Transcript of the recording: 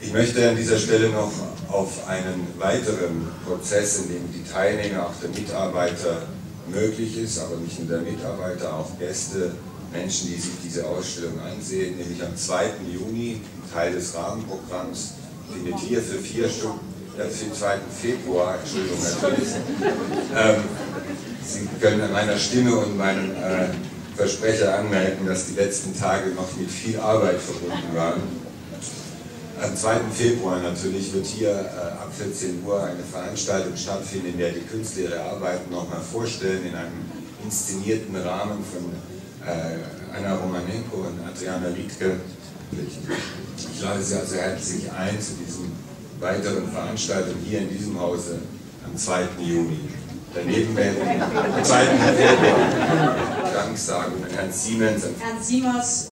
Ich möchte an dieser Stelle noch auf einen weiteren Prozess, in dem die Teilnehmer, auch der Mitarbeiter möglich ist, aber nicht nur der Mitarbeiter, auch Gäste, Menschen, die sich diese Ausstellung ansehen, nämlich am 2. Juni, Teil des Rahmenprogramms, findet hier für vier Stunden, ja, für den 2. Februar, Entschuldigung natürlich, ähm, Sie können an meiner Stimme und meinem äh, Versprecher anmerken, dass die letzten Tage noch mit viel Arbeit verbunden waren. Am 2. Februar natürlich wird hier äh, ab 14 Uhr eine Veranstaltung stattfinden, in der die Künstler ihre Arbeiten nochmal vorstellen, in einem inszenierten Rahmen von äh, Anna Romanenko und Adriana Liedke. Ich lade Sie also herzlich ein zu diesen weiteren Veranstaltungen hier in diesem Hause am 2. Juni. Daneben werden am 2. Februar Dank sagen Herrn Siemens. Herrn Siemers